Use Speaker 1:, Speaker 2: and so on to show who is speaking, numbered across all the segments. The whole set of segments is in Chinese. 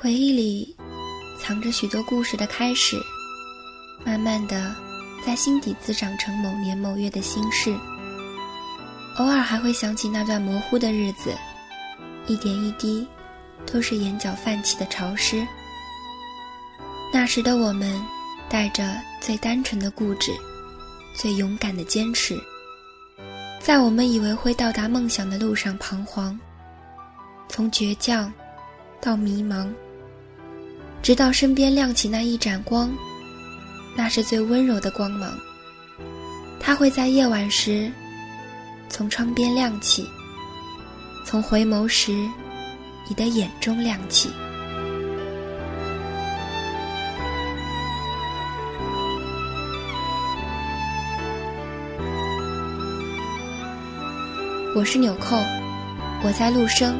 Speaker 1: 回忆里藏着许多故事的开始，慢慢的在心底滋长成某年某月的心事。偶尔还会想起那段模糊的日子，一点一滴，都是眼角泛起的潮湿。那时的我们，带着最单纯的固执，最勇敢的坚持，在我们以为会到达梦想的路上彷徨，从倔强到迷茫，直到身边亮起那一盏光，那是最温柔的光芒。它会在夜晚时。从窗边亮起，从回眸时，你的眼中亮起。我是纽扣，我在陆生，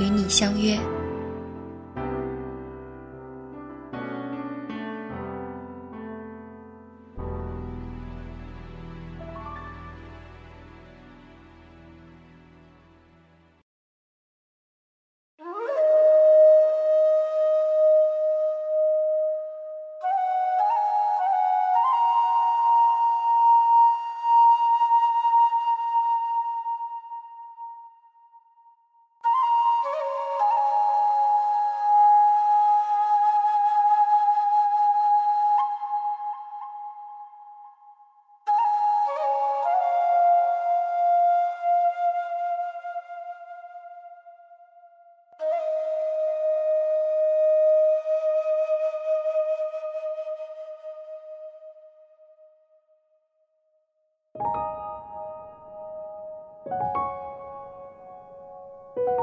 Speaker 1: 与你相约。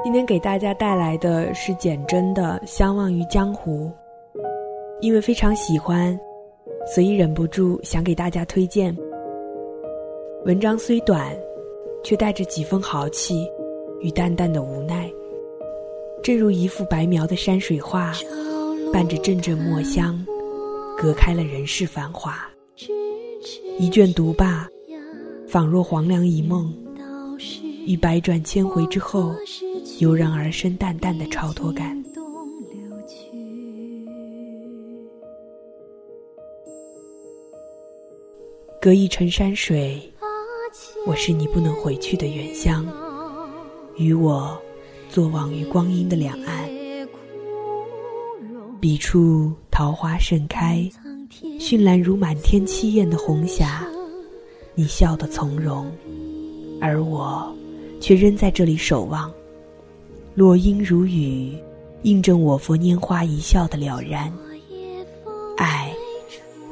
Speaker 2: 今天给大家带来的是简真的《相忘于江湖》，因为非常喜欢，所以忍不住想给大家推荐。文章虽短，却带着几分豪气与淡淡的无奈，正如一幅白描的山水画，伴着阵阵墨香，隔开了人世繁华。一卷读罢，仿若黄粱一梦，于百转千回之后。油然而生淡淡的超脱感。隔一程山水，我是你不能回去的远乡，与我坐望于光阴的两岸。彼处桃花盛开，绚烂如满天七艳的红霞。你笑得从容，而我却仍在这里守望。落英如雨，印证我佛拈花一笑的了然。爱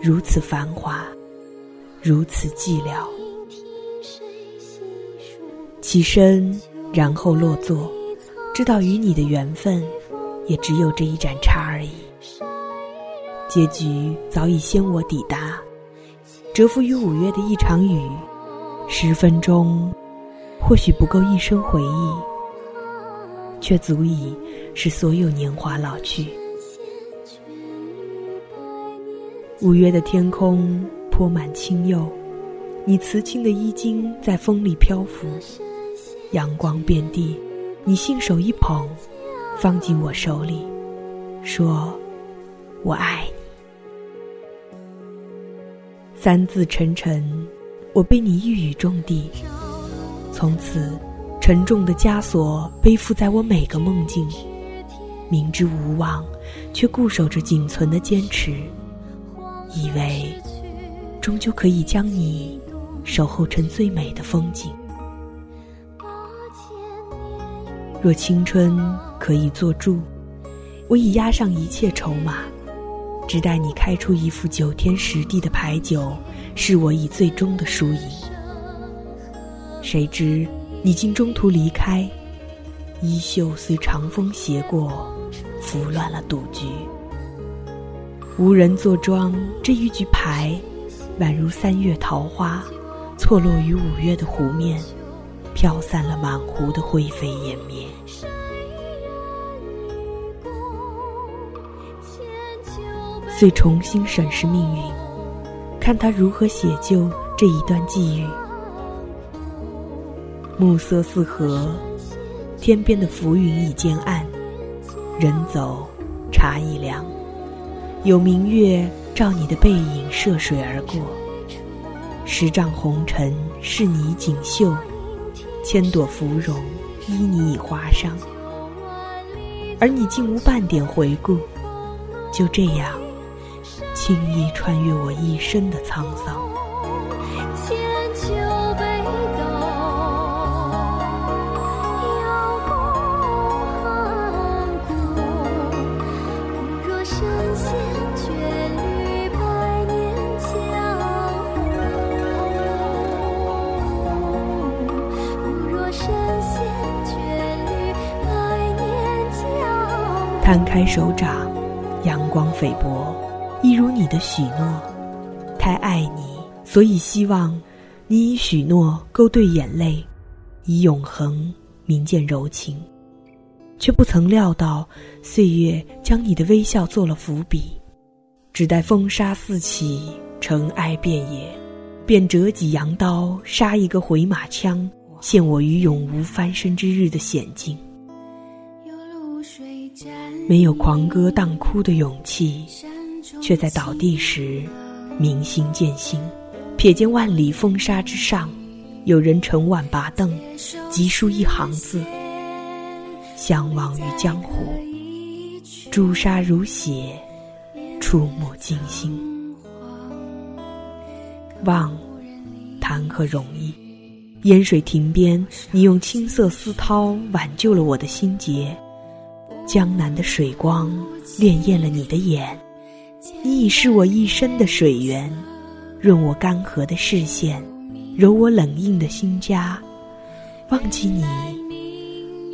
Speaker 2: 如此繁华，如此寂寥。起身，然后落座，知道与你的缘分，也只有这一盏茶而已。结局早已先我抵达，蛰伏于五月的一场雨，十分钟，或许不够一生回忆。却足以使所有年华老去。五月的天空泼满青釉，你瓷青的衣襟在风里漂浮，阳光遍地，你信手一捧，放进我手里，说：“我爱你。”三字沉沉，我被你一语中的，从此。沉重的枷锁背负在我每个梦境，明知无望，却固守着仅存的坚持，以为终究可以将你守候成最美的风景。若青春可以做注，我已押上一切筹码，只待你开出一副九天十地的牌九，是我以最终的输赢。谁知？你竟中途离开，衣袖随长风斜过，拂乱了赌局。无人坐庄，这一局牌，宛如三月桃花，错落于五月的湖面，飘散了满湖的灰飞烟灭。遂重新审视命运，看他如何写就这一段际遇。暮色四合，天边的浮云已渐暗，人走茶已凉，有明月照你的背影涉水而过。十丈红尘是你锦绣，千朵芙蓉依你已华上，而你竟无半点回顾，就这样轻易穿越我一生的沧桑千秋北斗有梦汉阔不若神仙眷侣百年江湖不若神仙眷侣百年江。摊开手掌，阳光菲薄，一如你的许诺。太爱你，所以希望你以许诺勾兑眼泪，以永恒明鉴柔情。却不曾料到，岁月将你的微笑做了伏笔。只待风沙四起，尘埃遍野，便折戟扬刀，杀一个回马枪，陷我于永无翻身之日的险境。没有狂歌荡哭的勇气，却在倒地时明心见心。瞥见万里风沙之上，有人乘晚拔凳，急书一行字：相忘于江湖。朱砂如血，触目惊心。忘，谈何容易？烟水亭边，你用青色丝绦挽救了我的心结。江南的水光潋滟了你的眼，你已是我一生的水源，润我干涸的视线，揉我冷硬的心枷。忘记你，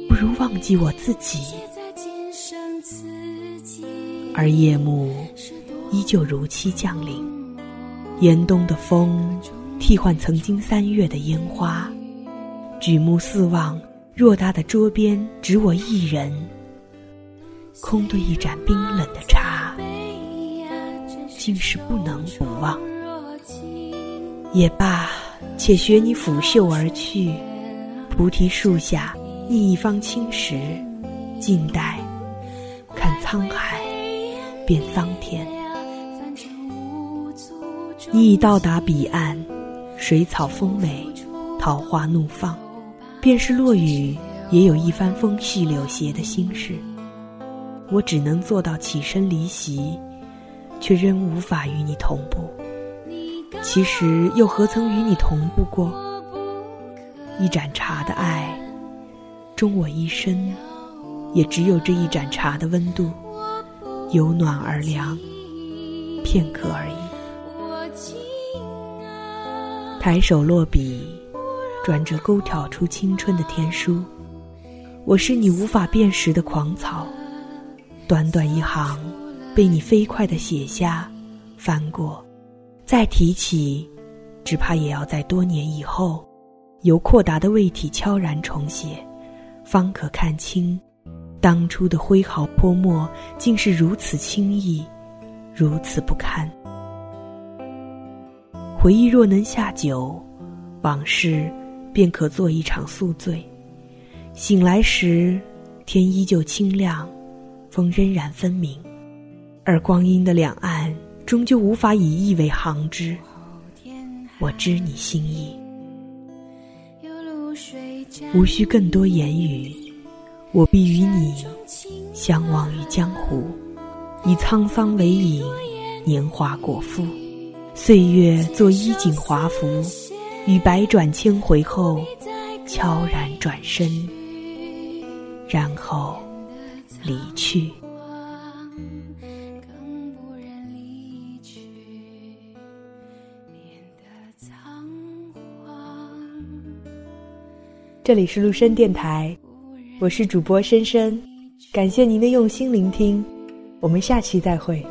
Speaker 2: 不如忘记我自己。而夜幕依旧如期降临，严冬的风替换曾经三月的烟花。举目四望，偌大的桌边只我一人。空对一盏冰冷的茶，竟是不能不忘。也罢，且学你拂袖而去。菩提树下，觅一方青石，静待看沧海变桑田。你已到达彼岸，水草丰美，桃花怒放，便是落雨，也有一番风细柳斜的心事。我只能做到起身离席，却仍无法与你同步。其实又何曾与你同步过？一盏茶的爱，终我一生，也只有这一盏茶的温度，由暖而凉，片刻而已。抬手落笔，转折勾挑出青春的天书。我是你无法辨识的狂草。短短一行，被你飞快地写下，翻过，再提起，只怕也要在多年以后，由阔达的胃体悄然重写，方可看清，当初的挥毫泼墨竟是如此轻易，如此不堪。回忆若能下酒，往事便可做一场宿醉。醒来时，天依旧清亮。风仍然分明，而光阴的两岸终究无法以意为行之。我知你心意，无需更多言语，我必与你相忘于江湖，以沧桑为影，年华果腹，岁月做衣锦华服，与百转千回后，悄然转身，然后。离去。这里是陆深电台，我是主播深深，感谢您的用心聆听，我们下期再会。